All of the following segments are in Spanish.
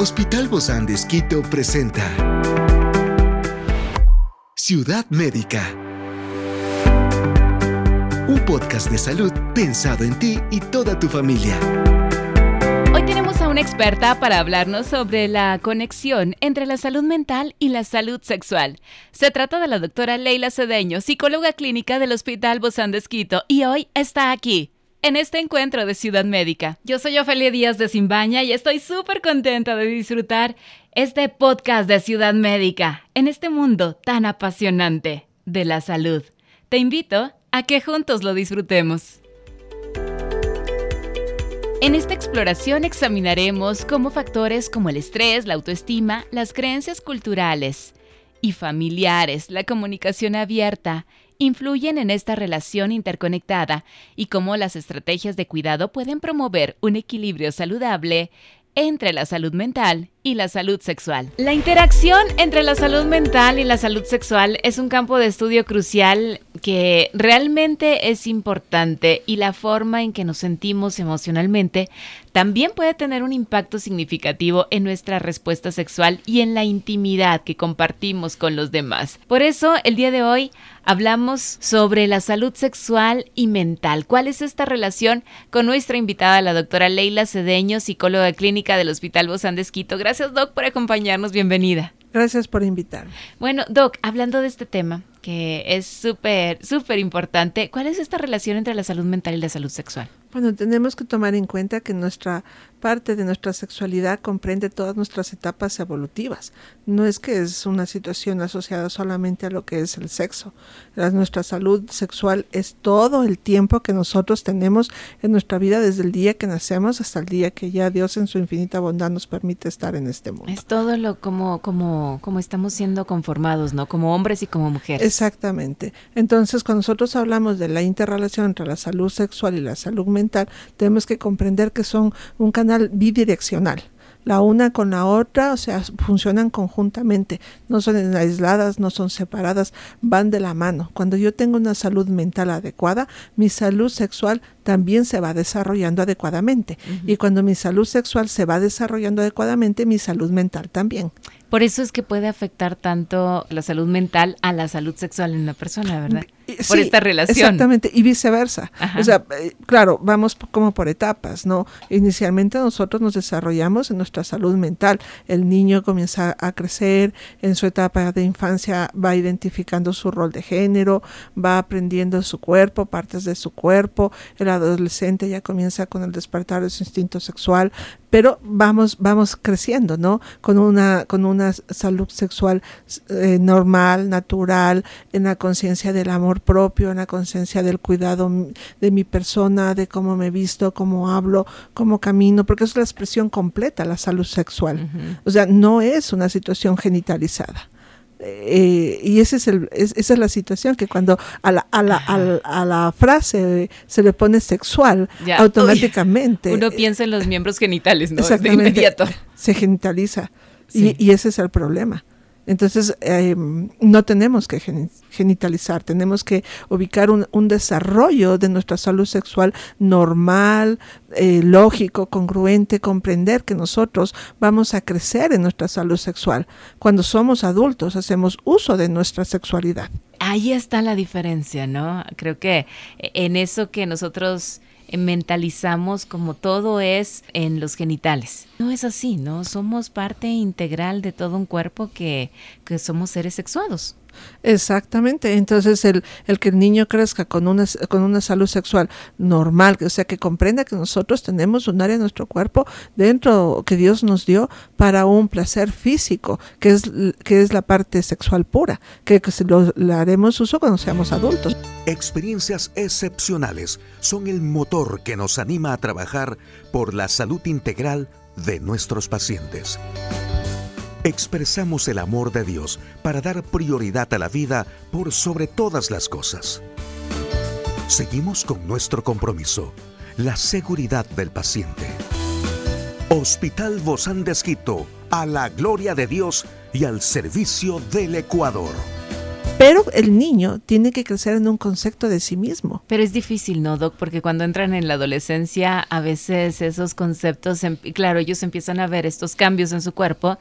Hospital Bozán de Esquito presenta Ciudad Médica. Un podcast de salud pensado en ti y toda tu familia. Hoy tenemos a una experta para hablarnos sobre la conexión entre la salud mental y la salud sexual. Se trata de la doctora Leila Cedeño, psicóloga clínica del Hospital Bozán de Esquito, y hoy está aquí en este encuentro de Ciudad Médica. Yo soy Ofelia Díaz de Simbaña y estoy súper contenta de disfrutar este podcast de Ciudad Médica en este mundo tan apasionante de la salud. Te invito a que juntos lo disfrutemos. En esta exploración examinaremos cómo factores como el estrés, la autoestima, las creencias culturales y familiares, la comunicación abierta influyen en esta relación interconectada y cómo las estrategias de cuidado pueden promover un equilibrio saludable entre la salud mental y la salud sexual. La interacción entre la salud mental y la salud sexual es un campo de estudio crucial que realmente es importante y la forma en que nos sentimos emocionalmente también puede tener un impacto significativo en nuestra respuesta sexual y en la intimidad que compartimos con los demás. Por eso, el día de hoy hablamos sobre la salud sexual y mental. ¿Cuál es esta relación con nuestra invitada, la doctora Leila Cedeño, psicóloga clínica del Hospital Bozán de? Gracias, Doc, por acompañarnos. Bienvenida. Gracias por invitarme. Bueno, Doc, hablando de este tema, que es súper, súper importante, ¿cuál es esta relación entre la salud mental y la salud sexual? Bueno, tenemos que tomar en cuenta que nuestra parte de nuestra sexualidad comprende todas nuestras etapas evolutivas. No es que es una situación asociada solamente a lo que es el sexo. nuestra salud sexual es todo el tiempo que nosotros tenemos en nuestra vida desde el día que nacemos hasta el día que ya Dios en su infinita bondad nos permite estar en este mundo. Es todo lo como como como estamos siendo conformados, ¿no? Como hombres y como mujeres. Exactamente. Entonces, cuando nosotros hablamos de la interrelación entre la salud sexual y la salud mental, tenemos que comprender que son un canal bidireccional la una con la otra, o sea, funcionan conjuntamente, no son aisladas, no son separadas, van de la mano. Cuando yo tengo una salud mental adecuada, mi salud sexual también se va desarrollando adecuadamente. Y cuando mi salud sexual se va desarrollando adecuadamente, mi salud mental también. Por eso es que puede afectar tanto la salud mental a la salud sexual en una persona, ¿verdad? Por esta relación. Exactamente, y viceversa. O sea, eh, claro, vamos como por etapas, ¿no? Inicialmente nosotros nos desarrollamos en nuestra salud mental. El niño comienza a crecer, en su etapa de infancia va identificando su rol de género, va aprendiendo su cuerpo, partes de su cuerpo. El adolescente ya comienza con el despertar de su instinto sexual, pero vamos vamos creciendo no con una con una salud sexual eh, normal natural en la conciencia del amor propio, en la conciencia del cuidado de mi persona, de cómo me visto, cómo hablo, cómo camino, porque es la expresión completa, la salud sexual. O sea, no es una situación genitalizada. Eh, y ese es el, esa es la situación que cuando a la, a la, a la, frase se le pone sexual, automáticamente. Uno piensa en los miembros genitales, ¿no? De inmediato. Se genitaliza. Y, y, ese es el problema. Entonces, em, no tenemos que genitalizar, tenemos que ubicar un, desarrollo de nuestra salud sexual normal, eh, lógico, congruente, comprender que nosotros vamos a crecer en nuestra salud sexual. Cuando somos adultos, hacemos uso de nuestra sexualidad. Ahí está la diferencia, ¿no? Creo que en eso que nosotros mentalizamos como todo es en los genitales. No es así, ¿no? Somos parte integral de todo un cuerpo que, que somos seres sexuados. Exactamente, entonces el, el, que el niño crezca con una, con una salud sexual normal, o sea, que comprenda que nosotros tenemos un área de nuestro cuerpo dentro que Dios nos dio para un placer físico, que es, que es la parte sexual pura, que, que lo, le haremos uso cuando seamos adultos. Experiencias excepcionales son el motor que nos anima a trabajar por la salud integral de nuestros pacientes expresamos el amor de Dios para dar prioridad a la vida por sobre todas las cosas. Seguimos con nuestro compromiso, la seguridad del paciente. Hospital Bozán de a la gloria de Dios y al servicio del Ecuador. pero el niño tiene que crecer en un concepto de sí mismo. Pero es difícil, ¿no, Doc? Porque cuando entran en la adolescencia, a veces esos conceptos, em, claro, ellos empiezan a ver estos cambios en su cuerpo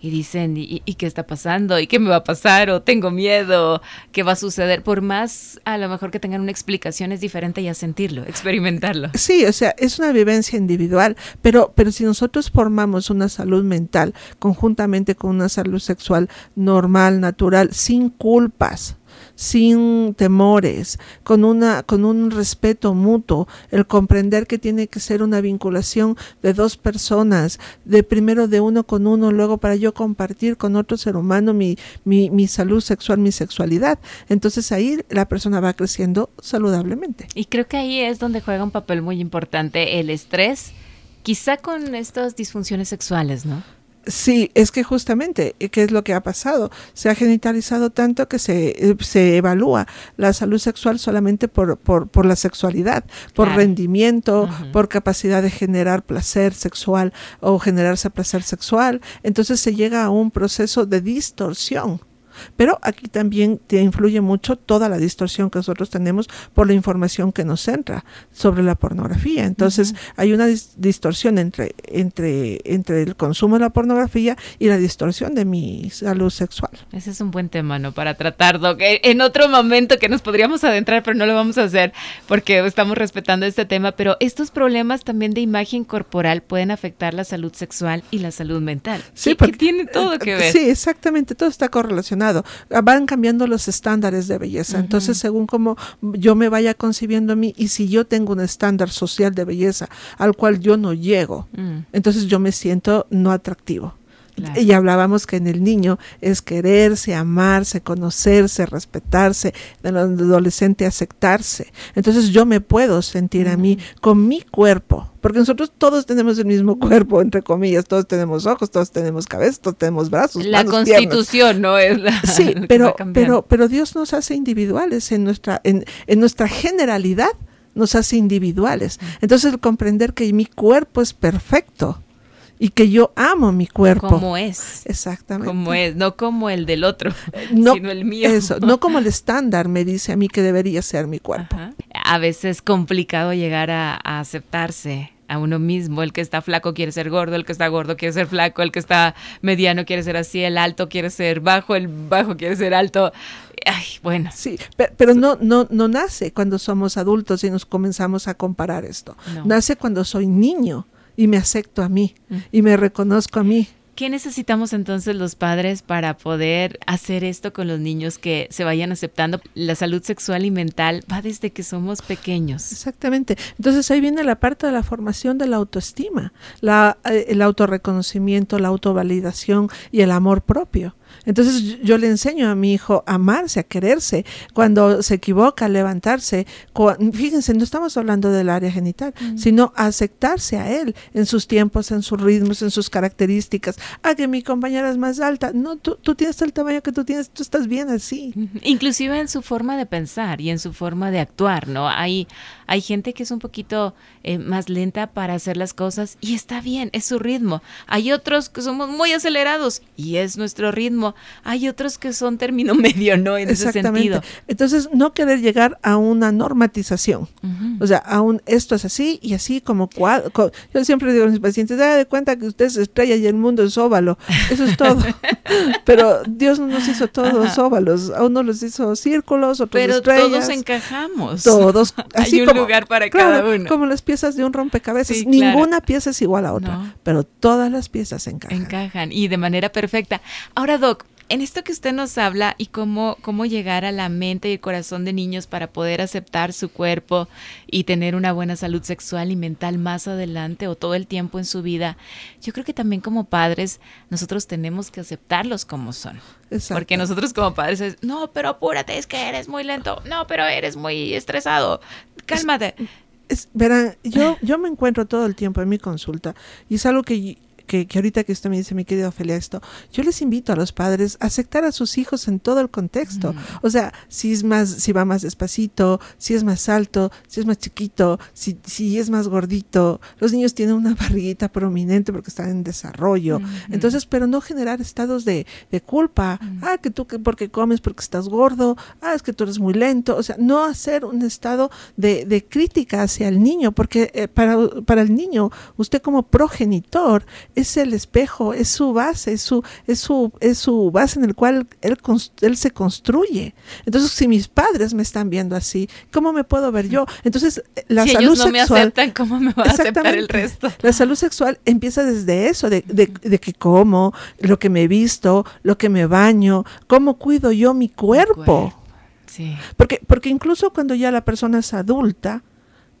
y dicen, ¿y, qué está pasando? ¿Y qué me va a pasar? ¿O tengo miedo? ¿Qué va a suceder? Por más a lo mejor que tengan una explicación es diferente ya sentirlo, experimentarlo. Sí, o sea, es una vivencia individual, pero, pero si nosotros formamos una salud mental conjuntamente con una salud sexual normal, natural, sin culpas, sin temores, con, una, con un respeto mutuo, el comprender que tiene que ser una vinculación de dos personas, de primero de uno con uno, luego para yo compartir con otro ser humano mi, mi, mi salud sexual, mi sexualidad. Entonces ahí la persona va creciendo saludablemente. Y creo que ahí es donde juega un papel muy importante el estrés, quizá con estas disfunciones sexuales, ¿no? Sí, es que justamente, eh, ¿qué es lo que ha pasado? Se ha genitalizado tanto que se, eh, se evalúa la salud sexual solamente por, por, por la sexualidad, por rendimiento, por capacidad de generar placer sexual o generarse placer sexual. Entonces se llega a un proceso de distorsión pero aquí también te influye mucho toda la distorsión que nosotros tenemos por la información que nos entra sobre la pornografía. Entonces, hay una distorsión entre, entre, entre el consumo de la pornografía y la distorsión de mi salud sexual. Ese es un buen tema, ¿no? Para tratar, En otro momento que nos podríamos adentrar, pero no lo vamos a hacer porque estamos respetando este tema, pero estos problemas también de imagen corporal pueden afectar la salud sexual y la salud mental. Sí, porque tiene todo que ver. Sí, exactamente, todo está correlacionado Van cambiando los estándares de belleza. Entonces, según como yo me vaya concibiendo a mí y si yo tengo un estándar social de belleza al cual yo no llego, mm. entonces yo me siento no atractivo. Y hablábamos que en el niño es quererse, amarse, conocerse, respetarse, en el adolescente aceptarse. Entonces yo me puedo sentir a mí con mi cuerpo, porque nosotros todos tenemos el mismo cuerpo, entre comillas, todos tenemos ojos, todos tenemos cabeza, todos tenemos brazos. La constitución no es la... Sí, pero, pero, pero Dios nos hace individuales en nuestra, en, en nuestra generalidad nos hace individuales. Entonces el comprender que mi cuerpo es perfecto y que yo amo mi cuerpo. Como es. Exactamente. Como es, no como el del otro, no, sino el mío. Eso, no como el estándar me dice a mí que debería ser mi cuerpo. A veces es complicado llegar a, aceptarse a uno mismo. El que está flaco quiere ser gordo, el que está gordo quiere ser flaco, el que está mediano quiere ser así, el alto quiere ser bajo, el bajo quiere ser alto. Ay, bueno. Sí, pero, no, no, no nace cuando somos adultos y nos comenzamos a comparar esto. Nace cuando soy niño y me acepto a mí y me reconozco a mí. ¿Qué necesitamos entonces los padres para poder hacer esto con los niños que se vayan aceptando? La salud sexual y mental va desde que somos pequeños. Exactamente. Entonces ahí viene la parte de la formación de la autoestima, la, eh, el autorreconocimiento, la autovalidación y el amor propio. Entonces yo le enseño a mi hijo a amarse, a quererse, cuando se equivoca, a levantarse. Fíjense, no estamos hablando del área genital, mm. sino aceptarse a él en sus tiempos, en sus ritmos, en sus características. Ah, que mi compañera es más alta. No, tú, tú tienes el tamaño que tú tienes, tú estás bien así. Inclusive en su forma de pensar y en su forma de actuar, ¿no? Hay, hay gente que es un poquito eh, más lenta para hacer las cosas y está bien, es su ritmo. Hay otros que somos muy acelerados y es nuestro ritmo. Hay otros que son término medio, ¿no? En ese sentido. Entonces, no querer llegar a una normatización. O sea, a un esto es así y así como cual. yo siempre digo a mis pacientes, da de cuenta que usted es estrella y el mundo es óvalo. Eso es todo. Pero Dios no nos hizo todos óvalos. A uno los hizo círculos, otros Pero estrellas. todos encajamos. Todos. Así Hay un lugar para cada uno. Como las piezas de un rompecabezas. Ninguna pieza es igual a otra. Pero todas las piezas encajan. Encajan y de manera perfecta. Ahora, Doc, en esto que usted nos habla y cómo, cómo llegar a la mente y el corazón de niños para poder aceptar su cuerpo y tener una buena salud sexual y mental más adelante o todo el tiempo en su vida, yo creo que también como padres nosotros tenemos que aceptarlos como son. Porque nosotros como padres es, no, pero apúrate, es que eres muy lento, no, pero eres muy estresado, cálmate. verán, yo, yo me encuentro todo el tiempo en mi consulta y es algo que que, que ahorita que usted me dice, mi querido Ophelia, esto, yo les invito a los padres a aceptar a sus hijos en todo el contexto. O sea, si es más, si va más despacito, si es más alto, si es más chiquito, si, si es más gordito. Los niños tienen una barriguita prominente porque están en desarrollo. Entonces, pero no generar estados de, de culpa. Ah, que tú que porque comes porque estás gordo. Ah, es que tú eres muy lento. O sea, no hacer un estado de, de crítica hacia el niño, porque eh, para, para el niño, usted como progenitor es el espejo, es su base, es su, es su, es su base en el cual él, él se construye. Entonces, si mis padres me están viendo así, ¿cómo me puedo ver yo? Entonces, la si salud ellos no sexual, me aceptan, ¿cómo me va a aceptar el resto? La salud sexual empieza desde eso, de, de, de, que como, lo que me he visto, lo que me baño, cómo cuido yo mi cuerpo. Mi cuerpo. Sí. Porque, porque incluso cuando ya la persona es adulta,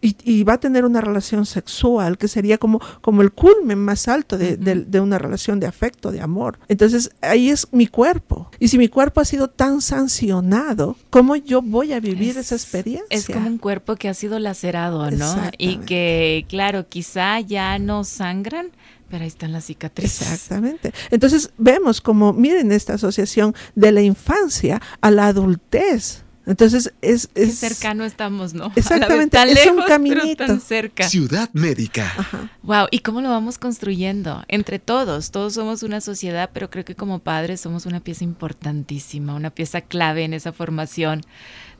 y, y, va a tener una relación sexual que sería como, como el culmen más alto de, de, de, una relación de afecto, de amor. Entonces ahí es mi cuerpo. Y si mi cuerpo ha sido tan sancionado, ¿cómo yo voy a vivir es, esa experiencia? Es como un cuerpo que ha sido lacerado, ¿no? Y que, claro, quizá ya no sangran, pero ahí están las cicatrices. Exactamente. Entonces vemos como, miren esta asociación de la infancia a la adultez. Entonces es, es Qué cercano estamos, ¿no? Exactamente, tan es lejos, un caminito. Pero tan cerca. Ciudad Médica. Ajá. Wow, ¿y cómo lo vamos construyendo? Entre todos, todos somos una sociedad, pero creo que como padres somos una pieza importantísima, una pieza clave en esa formación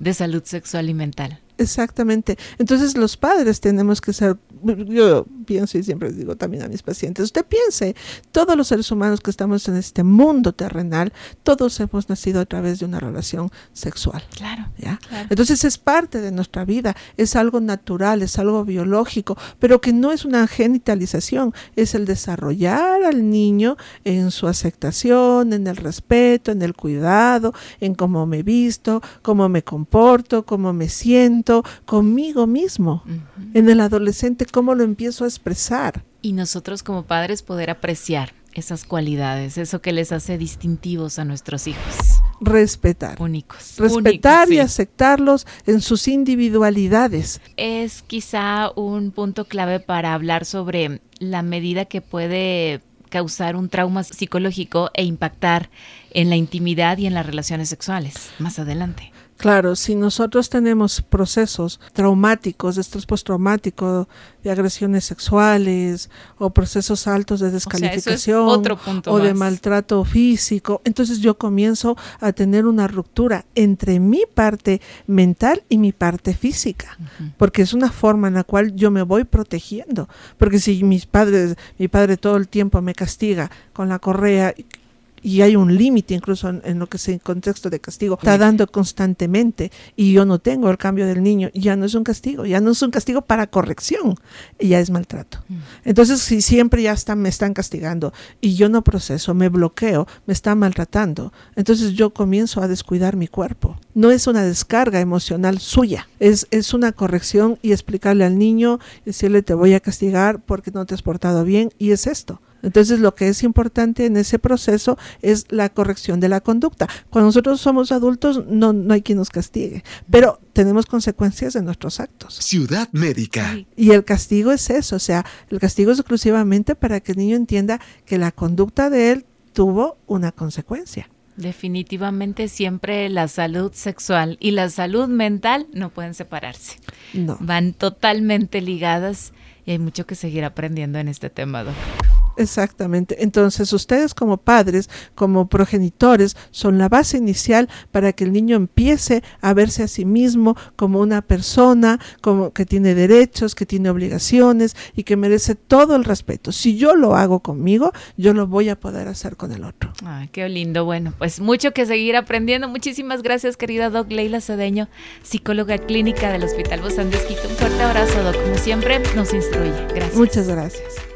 de salud sexual y mental. Exactamente. Entonces los padres tenemos que ser, yo pienso y siempre digo también a mis pacientes, usted piense, todos los seres humanos que estamos en este mundo terrenal, todos hemos nacido a través de una relación sexual. Claro. ¿ya? claro. Entonces es parte de nuestra vida, es algo natural, es algo biológico, pero que no es una genitalización, es el desarrollar al niño en su aceptación, en el respeto, en el cuidado, en cómo me visto, cómo me comporto, cómo me siento conmigo mismo. Uh -huh. En el adolescente, ¿cómo lo empiezo a expresar? Y nosotros como padres poder apreciar esas cualidades, eso que les hace distintivos a nuestros hijos. Respetar. Únicos. Respetar Únicos, y sí. aceptarlos en sus individualidades. Es quizá un punto clave para hablar sobre la medida que puede causar un trauma psicológico e impactar en la intimidad y en las relaciones sexuales más adelante. Claro, si nosotros tenemos procesos traumáticos, de estrés postraumático, de agresiones sexuales o procesos altos de descalificación o, sea, es o de maltrato físico, entonces yo comienzo a tener una ruptura entre mi parte mental y mi parte física, uh -huh. porque es una forma en la cual yo me voy protegiendo, porque si mis padres, mi padre todo el tiempo me castiga con la correa y hay un límite incluso en, en, lo que es el contexto de castigo, está dando constantemente y yo no tengo el cambio del niño, ya no es un castigo, ya no es un castigo para corrección, ya es maltrato. Mm. Entonces, si siempre ya están, me están castigando y yo no proceso, me bloqueo, me están maltratando, entonces yo comienzo a descuidar mi cuerpo. No es una descarga emocional suya, es, es una corrección y explicarle al niño, decirle te voy a castigar porque no te has portado bien y es esto. Entonces lo que es importante en ese proceso es la corrección de la conducta. Cuando nosotros somos adultos no, no hay quien nos castigue, pero tenemos consecuencias de nuestros actos. Ciudad médica. Y el castigo es eso, o sea, el castigo es exclusivamente para que el niño entienda que la conducta de él tuvo una consecuencia. Definitivamente siempre la salud sexual y la salud mental no pueden separarse. No. Van totalmente ligadas y hay mucho que seguir aprendiendo en este tema, doctor. Exactamente. Entonces, ustedes como padres, como progenitores, son la base inicial para que el niño empiece a verse a sí mismo como una persona, como que tiene derechos, que tiene obligaciones y que merece todo el respeto. Si yo lo hago conmigo, yo lo voy a poder hacer con el otro. Ay, qué lindo. Bueno, pues mucho que seguir aprendiendo. Muchísimas gracias, querida Doc Leila Cedeño, psicóloga clínica del Hospital Bozán de Esquito. Un fuerte abrazo, Doc. Como siempre, nos instruye. Gracias. Muchas gracias.